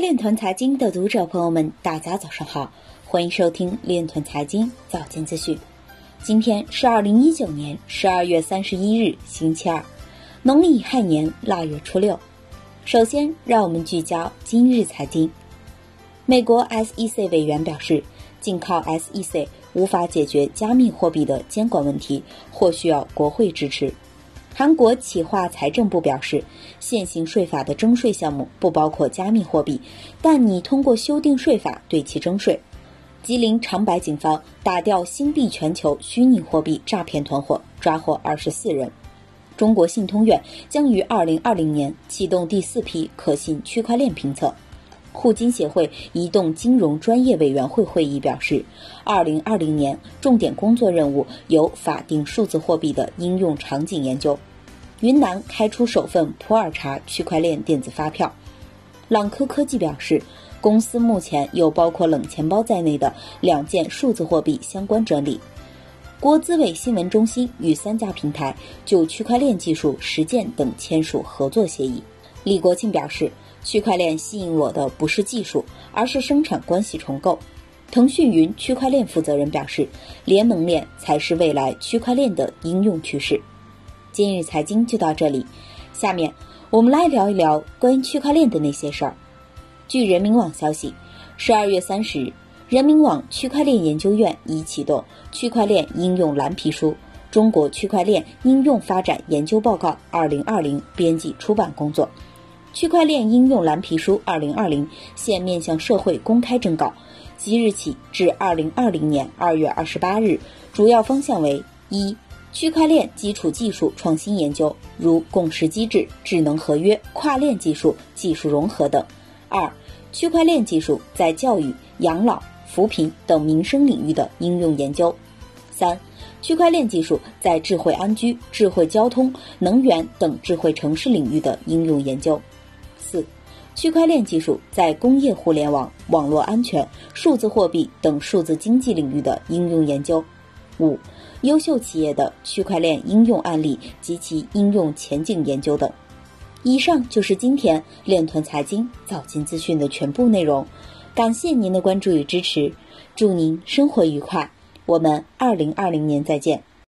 链团财经的读者朋友们，大家早上好，欢迎收听链团财经早间资讯。今天是二零一九年十二月三十一日，星期二，农历亥年腊月初六。首先，让我们聚焦今日财经。美国 SEC 委员表示，仅靠 SEC 无法解决加密货币的监管问题，或需要国会支持。韩国企划财政部表示，现行税法的征税项目不包括加密货币，但拟通过修订税法对其征税。吉林长白警方打掉新币全球虚拟货币诈骗团伙，抓获二十四人。中国信通院将于二零二零年启动第四批可信区块链评测。互金协会移动金融专业委员会会议表示，二零二零年重点工作任务有法定数字货币的应用场景研究。云南开出首份普洱茶区块链电子发票。朗科科技表示，公司目前有包括冷钱包在内的两件数字货币相关专利。国资委新闻中心与三家平台就区块链技术实践等签署合作协议。李国庆表示，区块链吸引我的不是技术，而是生产关系重构。腾讯云区块链负责人表示，联盟链才是未来区块链的应用趋势。今日财经就到这里，下面我们来聊一聊关于区块链的那些事儿。据人民网消息，十二月三十日，人民网区块链研究院已启动《区块链应用蓝皮书：中国区块链应用发展研究报告（二零二零）》编辑出版工作。区块链应用蓝皮书二零二零现面向社会公开征稿，即日起至二零二零年二月二十八日，主要方向为：一。区块链基础技术创新研究，如共识机制、智能合约、跨链技术、技术融合等；二、区块链技术在教育、养老、扶贫等民生领域的应用研究；三、区块链技术在智慧安居、智慧交通、能源等智慧城市领域的应用研究；四、区块链技术在工业互联网、网络安全、数字货币等数字经济领域的应用研究；五。优秀企业的区块链应用案例及其应用前景研究等。以上就是今天链团财经早间资讯的全部内容，感谢您的关注与支持，祝您生活愉快，我们二零二零年再见。